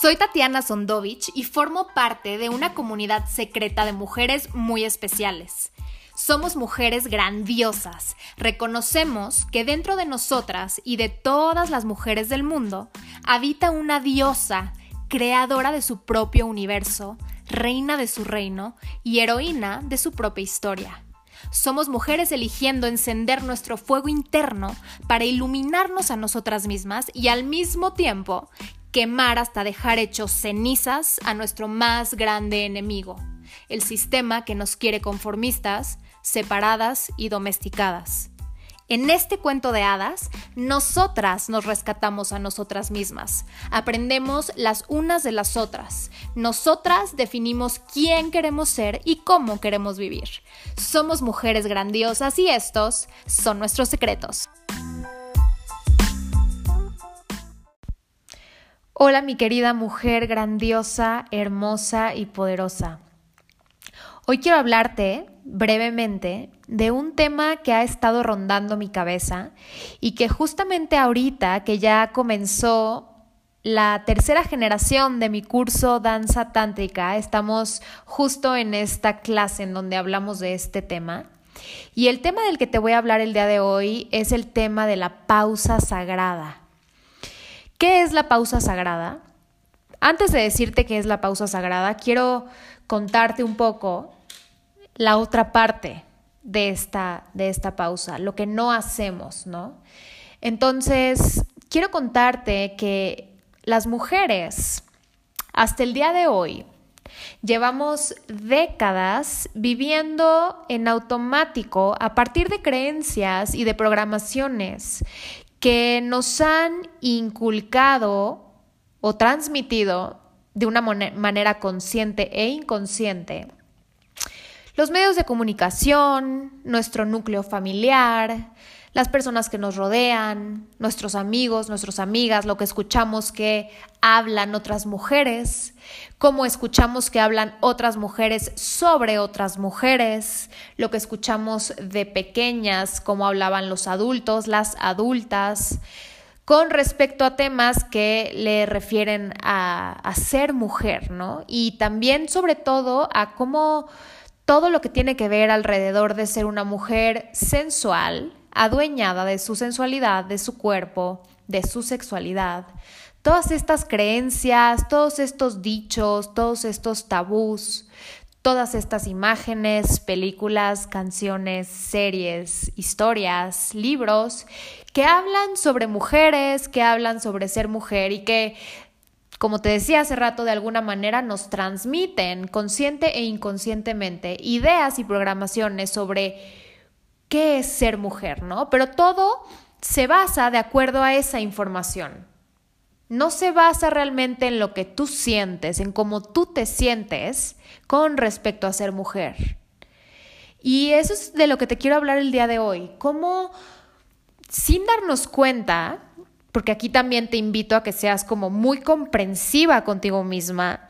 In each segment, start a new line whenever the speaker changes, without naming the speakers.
Soy Tatiana Sondovich y formo parte de una comunidad secreta de mujeres muy especiales. Somos mujeres grandiosas. Reconocemos que dentro de nosotras y de todas las mujeres del mundo habita una diosa, creadora de su propio universo, reina de su reino y heroína de su propia historia. Somos mujeres eligiendo encender nuestro fuego interno para iluminarnos a nosotras mismas y al mismo tiempo quemar hasta dejar hechos cenizas a nuestro más grande enemigo, el sistema que nos quiere conformistas, separadas y domesticadas. En este cuento de hadas, nosotras nos rescatamos a nosotras mismas, aprendemos las unas de las otras, nosotras definimos quién queremos ser y cómo queremos vivir. Somos mujeres grandiosas y estos son nuestros secretos. Hola mi querida mujer grandiosa, hermosa y poderosa. Hoy quiero hablarte brevemente de un tema que ha estado rondando mi cabeza y que justamente ahorita que ya comenzó la tercera generación de mi curso Danza Tántrica, estamos justo en esta clase en donde hablamos de este tema. Y el tema del que te voy a hablar el día de hoy es el tema de la pausa sagrada. ¿Qué es la pausa sagrada? Antes de decirte qué es la pausa sagrada, quiero contarte un poco la otra parte de esta, de esta pausa, lo que no hacemos, ¿no? Entonces, quiero contarte que las mujeres, hasta el día de hoy, Llevamos décadas viviendo en automático a partir de creencias y de programaciones que nos han inculcado o transmitido de una manera consciente e inconsciente los medios de comunicación, nuestro núcleo familiar, las personas que nos rodean, nuestros amigos, nuestras amigas, lo que escuchamos que hablan otras mujeres, cómo escuchamos que hablan otras mujeres sobre otras mujeres, lo que escuchamos de pequeñas, cómo hablaban los adultos, las adultas, con respecto a temas que le refieren a, a ser mujer, ¿no? Y también sobre todo a cómo todo lo que tiene que ver alrededor de ser una mujer sensual, adueñada de su sensualidad, de su cuerpo, de su sexualidad. Todas estas creencias, todos estos dichos, todos estos tabús, todas estas imágenes, películas, canciones, series, historias, libros que hablan sobre mujeres, que hablan sobre ser mujer y que como te decía hace rato, de alguna manera nos transmiten consciente e inconscientemente ideas y programaciones sobre qué es ser mujer, ¿no? Pero todo se basa de acuerdo a esa información. No se basa realmente en lo que tú sientes, en cómo tú te sientes con respecto a ser mujer. Y eso es de lo que te quiero hablar el día de hoy. Cómo, sin darnos cuenta, porque aquí también te invito a que seas como muy comprensiva contigo misma,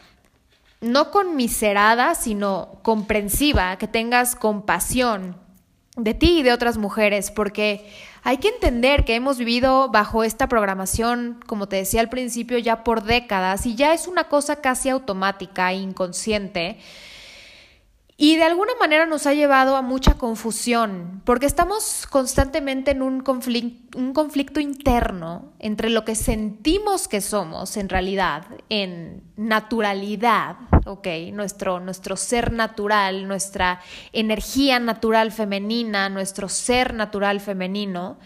no conmiserada, sino comprensiva, que tengas compasión de ti y de otras mujeres, porque hay que entender que hemos vivido bajo esta programación, como te decía al principio, ya por décadas y ya es una cosa casi automática e inconsciente y de alguna manera nos ha llevado a mucha confusión, porque estamos constantemente en un, conflicto, interno entre lo que sentimos que somos en realidad, en naturalidad, ¿ok? Nuestro, nuestro ser natural, nuestra energía natural femenina, nuestro ser natural femenino,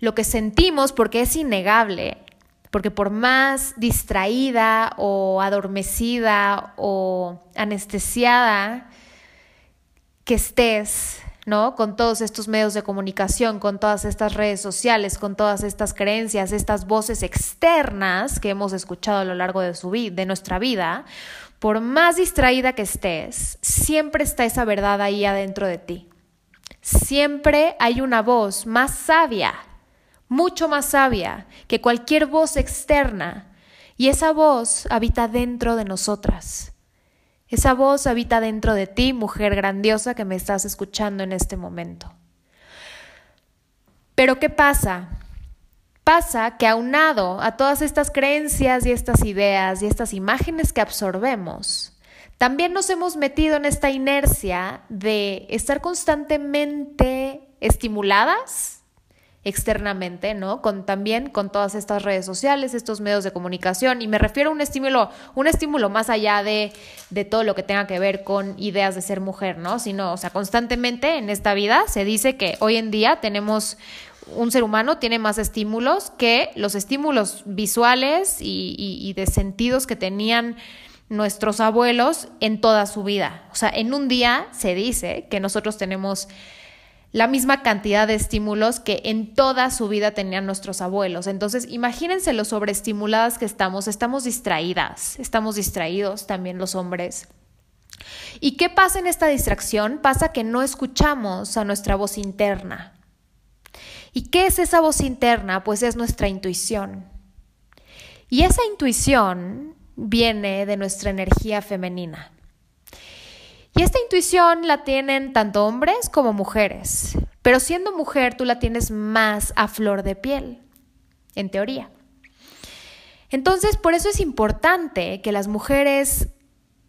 lo que sentimos porque es innegable, porque por más distraída o adormecida o anestesiada que estés, ¿no? Con todos estos medios de comunicación, con todas estas redes sociales, con todas estas creencias, estas voces externas que hemos escuchado a lo largo de, de nuestra vida, por más distraída que estés, siempre está esa verdad ahí adentro de ti. Siempre hay una voz más sabia, mucho más sabia que cualquier voz externa, y esa voz habita dentro de nosotras. Esa voz habita dentro de ti, mujer grandiosa que me estás escuchando en este momento. Pero ¿qué pasa? Pasa que aunado a todas estas creencias y estas ideas y estas imágenes que absorbemos, también nos hemos metido en esta inercia de estar constantemente estimuladas externamente, ¿no? Con también con todas estas redes sociales, estos medios de comunicación, y me refiero a un estímulo, un estímulo más allá de, de todo lo que tenga que ver con ideas de ser mujer, ¿no? Sino, o sea, constantemente en esta vida se dice que hoy en día tenemos un ser humano tiene más estímulos que los estímulos visuales y, y, de sentidos que tenían nuestros abuelos en toda su vida. O sea, en un día se dice que nosotros tenemos la misma cantidad de estímulos que en toda su vida tenían nuestros abuelos. Entonces, imagínense lo sobreestimuladas que estamos, estamos distraídas, estamos distraídos también los hombres. ¿Y qué pasa en esta distracción? Pasa que no escuchamos a nuestra voz interna. ¿Y qué es esa voz interna? Pues es nuestra intuición. Y esa intuición viene de nuestra energía femenina. Y esta intuición la tienen tanto hombres como mujeres, pero siendo mujer tú la tienes más a flor de piel, en teoría. Entonces, por eso es importante que las mujeres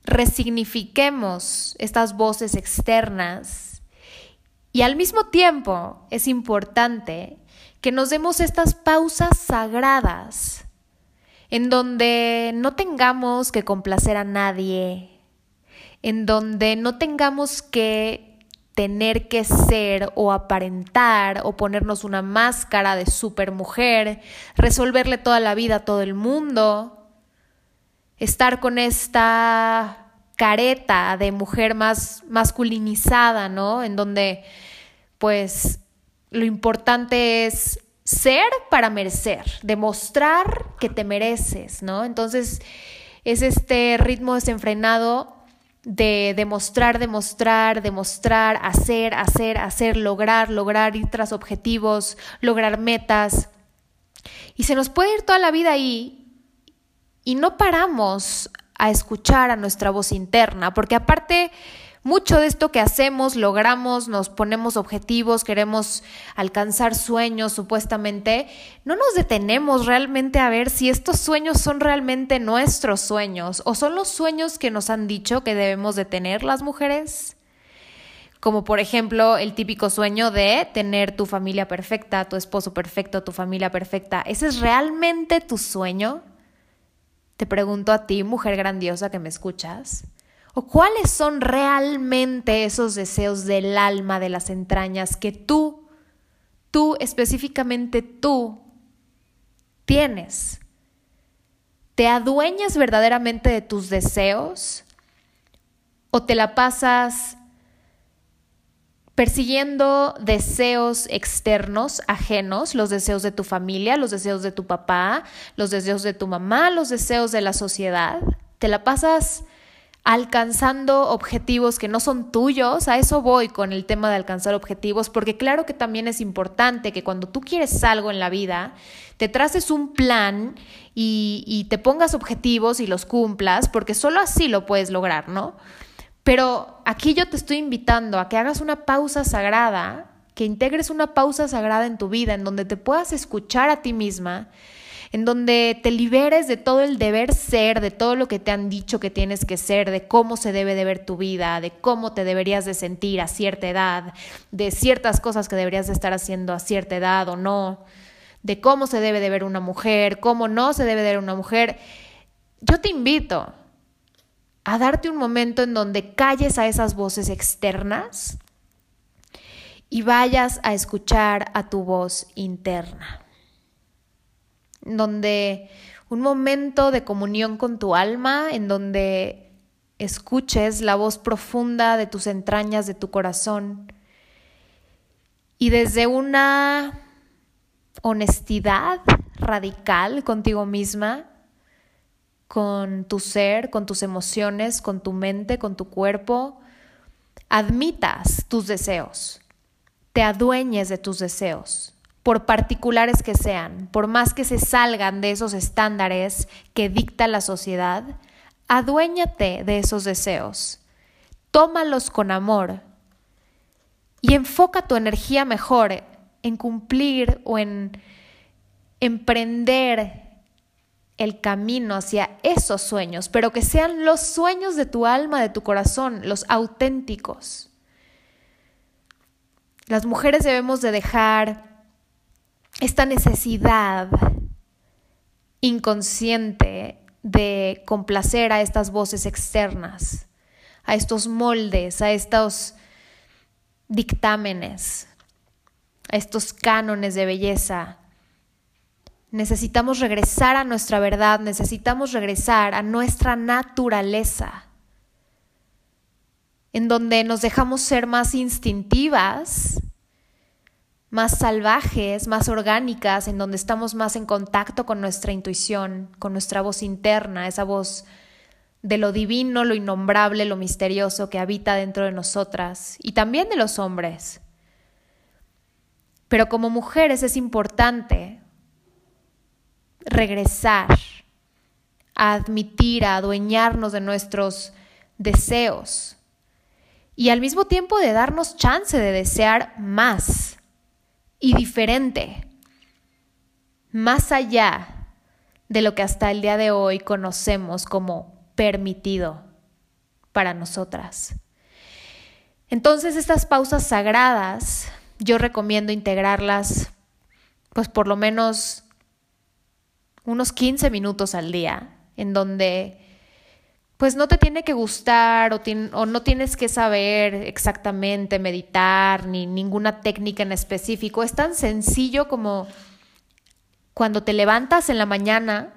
resignifiquemos estas voces externas y al mismo tiempo es importante que nos demos estas pausas sagradas en donde no tengamos que complacer a nadie, en donde no tengamos que tener que ser o aparentar o ponernos una máscara de supermujer, resolverle toda la vida a todo el mundo, estar con esta careta de mujer más masculinizada, ¿no? En donde pues lo importante es ser para merecer, demostrar que te mereces, ¿no? Entonces es este ritmo desenfrenado de demostrar, demostrar, demostrar, hacer, hacer, hacer, lograr, lograr, ir tras objetivos, lograr metas. Y se nos puede ir toda la vida ahí y no paramos a escuchar a nuestra voz interna, porque aparte mucho de esto que hacemos, logramos, nos ponemos objetivos, queremos alcanzar sueños supuestamente, no nos detenemos realmente a ver si estos sueños son realmente nuestros sueños o son los sueños que nos han dicho que debemos de tener las mujeres. Como por ejemplo el típico sueño de tener tu familia perfecta, tu esposo perfecto, tu familia perfecta. ¿Ese es realmente tu sueño? Te pregunto a ti, mujer grandiosa que me escuchas. ¿O cuáles son realmente esos deseos del alma, de las entrañas que tú, tú específicamente tú, tienes? ¿Te adueñas verdaderamente de tus deseos? ¿O te la pasas persiguiendo deseos externos, ajenos, los deseos de tu familia, los deseos de tu papá, los deseos de tu mamá, los deseos de la sociedad? ¿Te la pasas alcanzando objetivos que no son tuyos, a eso voy con el tema de alcanzar objetivos, porque claro que también es importante que cuando tú quieres algo en la vida, te traces un plan y, te pongas objetivos y los cumplas, porque solo así lo puedes lograr, ¿no? Pero aquí yo te estoy invitando a que hagas una pausa sagrada, que integres una pausa sagrada en tu vida, en donde te puedas escuchar a ti misma en donde te liberes de todo el deber ser, de todo lo que te han dicho que tienes que ser, de cómo se debe de ver tu vida, de cómo te deberías de sentir a cierta edad, de ciertas cosas que deberías de estar haciendo a cierta edad o no, de cómo se debe de ver una mujer, cómo no se debe de ver una mujer. Yo te invito a darte un momento en donde calles a esas voces externas y vayas a escuchar a tu voz interna donde un momento de comunión con tu alma, en donde escuches la voz profunda de tus entrañas, de tu corazón, y desde una honestidad radical contigo misma, con tu ser, con tus emociones, con tu mente, con tu cuerpo, admitas tus deseos, te adueñes de tus deseos por particulares que sean, por más que se salgan de esos estándares que dicta la sociedad, aduéñate de esos deseos, tómalos con amor y enfoca tu energía mejor en cumplir o en emprender el camino hacia esos sueños, pero que sean los sueños de tu alma, de tu corazón, los auténticos. Las mujeres debemos de dejar esta necesidad inconsciente de complacer a estas voces externas, a estos moldes, a estos dictámenes, a estos cánones de belleza. Necesitamos regresar a nuestra verdad, necesitamos regresar a nuestra naturaleza, en donde nos dejamos ser más instintivas, más salvajes, más orgánicas, en donde estamos más en contacto con nuestra intuición, con nuestra voz interna, esa voz de lo divino, lo innombrable, lo misterioso que habita dentro de nosotras y también de los hombres. Pero como mujeres es importante regresar a admitir, a adueñarnos de nuestros deseos y al mismo tiempo de darnos chance de desear más y diferente, más allá de lo que hasta el día de hoy conocemos como permitido para nosotras. Entonces estas pausas sagradas yo recomiendo integrarlas pues por lo menos unos 15 minutos al día, en donde pues no te tiene que gustar o, no tienes que saber exactamente meditar ni ninguna técnica en específico. Es tan sencillo como cuando te levantas en la mañana,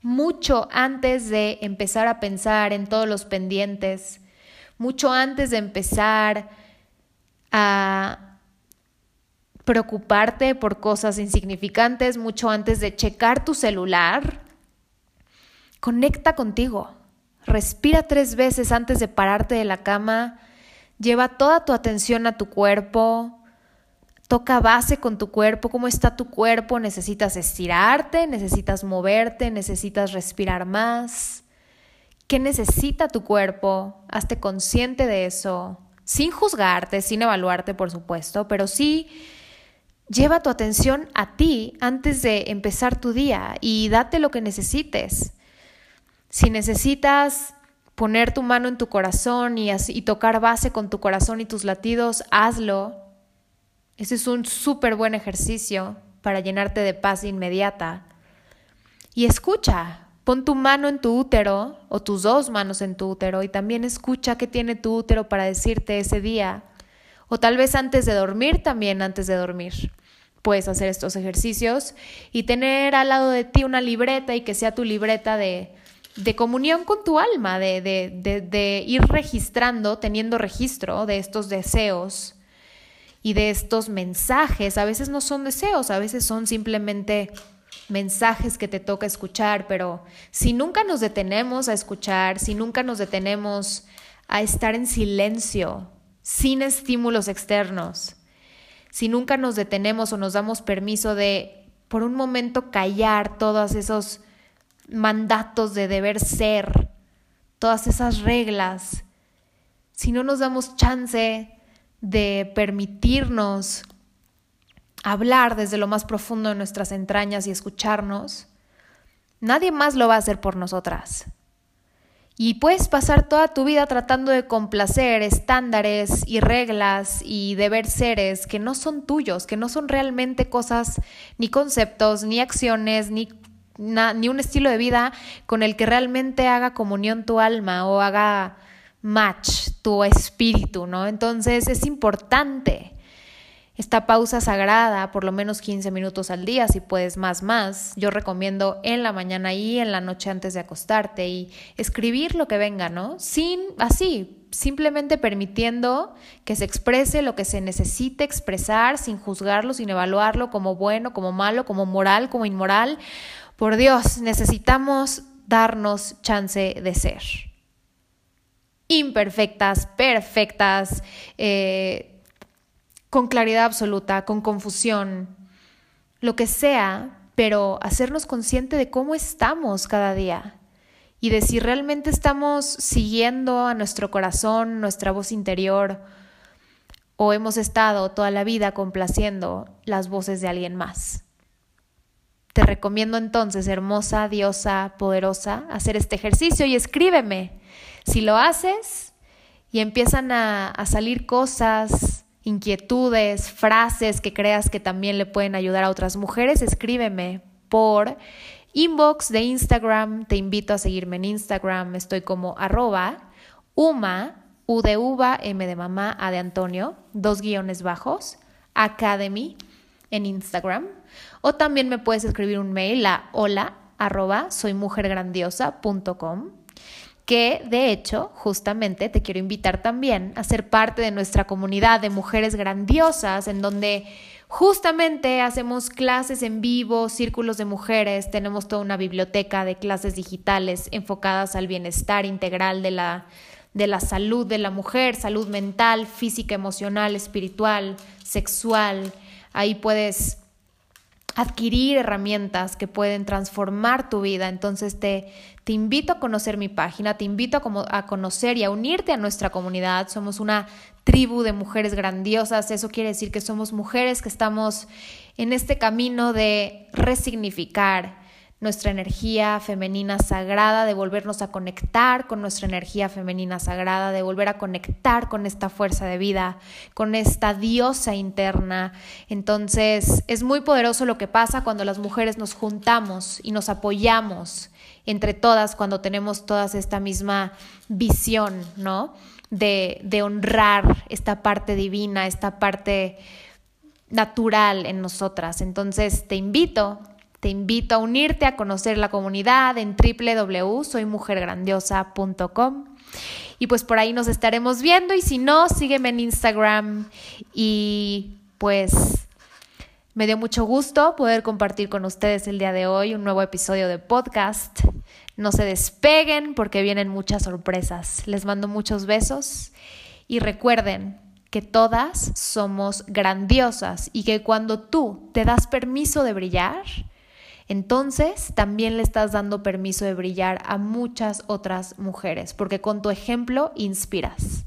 mucho antes de empezar a pensar en todos los pendientes, mucho antes de empezar a preocuparte por cosas insignificantes, mucho antes de checar tu celular, conecta contigo Respira tres veces antes de pararte de la cama. Lleva toda tu atención a tu cuerpo. Toca base con tu cuerpo. ¿Cómo está tu cuerpo? ¿Necesitas estirarte? ¿Necesitas moverte? ¿Necesitas respirar más? ¿Qué necesita tu cuerpo? Hazte consciente de eso. Sin juzgarte, sin evaluarte, por supuesto, pero sí lleva tu atención a ti antes de empezar tu día y date lo que necesites. Si necesitas poner tu mano en tu corazón y, tocar base con tu corazón y tus latidos, hazlo. Ese es un súper buen ejercicio para llenarte de paz inmediata. Y escucha, pon tu mano en tu útero o tus dos manos en tu útero y también escucha qué tiene tu útero para decirte ese día. O tal vez antes de dormir, también antes de dormir. Puedes hacer estos ejercicios y tener al lado de ti una libreta y que sea tu libreta de de comunión con tu alma, de, de, de, ir registrando, teniendo registro de estos deseos y de estos mensajes. A veces no son deseos, a veces son simplemente mensajes que te toca escuchar, pero si nunca nos detenemos a escuchar, si nunca nos detenemos a estar en silencio, sin estímulos externos, si nunca nos detenemos o nos damos permiso de por un momento callar todos esos mandatos de deber ser, todas esas reglas, si no nos damos chance de permitirnos hablar desde lo más profundo de nuestras entrañas y escucharnos, nadie más lo va a hacer por nosotras. Y puedes pasar toda tu vida tratando de complacer estándares y reglas y deber seres que no son tuyos, que no son realmente cosas, ni conceptos, ni acciones, ni ni un estilo de vida con el que realmente haga comunión tu alma o haga match tu espíritu, ¿no? Entonces es importante esta pausa sagrada, por lo menos 15 minutos al día, si puedes más, más. Yo recomiendo en la mañana y en la noche antes de acostarte y escribir lo que venga, ¿no? Sin, así, simplemente permitiendo que se exprese lo que se necesite expresar, sin juzgarlo, sin evaluarlo como bueno, como malo, como moral, como inmoral por Dios, necesitamos darnos chance de ser. Imperfectas, perfectas, eh, con claridad absoluta, con confusión, lo que sea, pero hacernos consciente de cómo estamos cada día y de si realmente estamos siguiendo a nuestro corazón, nuestra voz interior, o hemos estado toda la vida complaciendo las voces de alguien más. Te recomiendo entonces, hermosa, diosa, poderosa, hacer este ejercicio y escríbeme. Si lo haces y empiezan a, salir cosas, inquietudes, frases que creas que también le pueden ayudar a otras mujeres, escríbeme por inbox de Instagram. Te invito a seguirme en Instagram. Estoy como arroba uma, u de uva, m de mamá, a de Antonio, dos guiones bajos, academy en Instagram. O también me puedes escribir un mail a hola que de hecho justamente te quiero invitar también a ser parte de nuestra comunidad de mujeres grandiosas en donde justamente hacemos clases en vivo, círculos de mujeres, tenemos toda una biblioteca de clases digitales enfocadas al bienestar integral de la, de la salud de la mujer, salud mental, física, emocional, espiritual, sexual. Ahí puedes adquirir herramientas que pueden transformar tu vida. Entonces te, te invito a conocer mi página, te invito a, a, conocer y a unirte a nuestra comunidad. Somos una tribu de mujeres grandiosas. Eso quiere decir que somos mujeres que estamos en este camino de resignificar, nuestra energía femenina sagrada, de volvernos a conectar con nuestra energía femenina sagrada, de volver a conectar con esta fuerza de vida, con esta diosa interna. Entonces es muy poderoso lo que pasa cuando las mujeres nos juntamos y nos apoyamos entre todas cuando tenemos todas esta misma visión, ¿no? De, de honrar esta parte divina, esta parte natural en nosotras. Entonces te invito te invito a unirte a conocer la comunidad en www.soymujergrandiosa.com. Y pues por ahí nos estaremos viendo y si no, sígueme en Instagram y pues me dio mucho gusto poder compartir con ustedes el día de hoy un nuevo episodio de podcast. No se despeguen porque vienen muchas sorpresas. Les mando muchos besos y recuerden que todas somos grandiosas y que cuando tú te das permiso de brillar, entonces también le estás dando permiso de brillar a muchas otras mujeres, porque con tu ejemplo inspiras.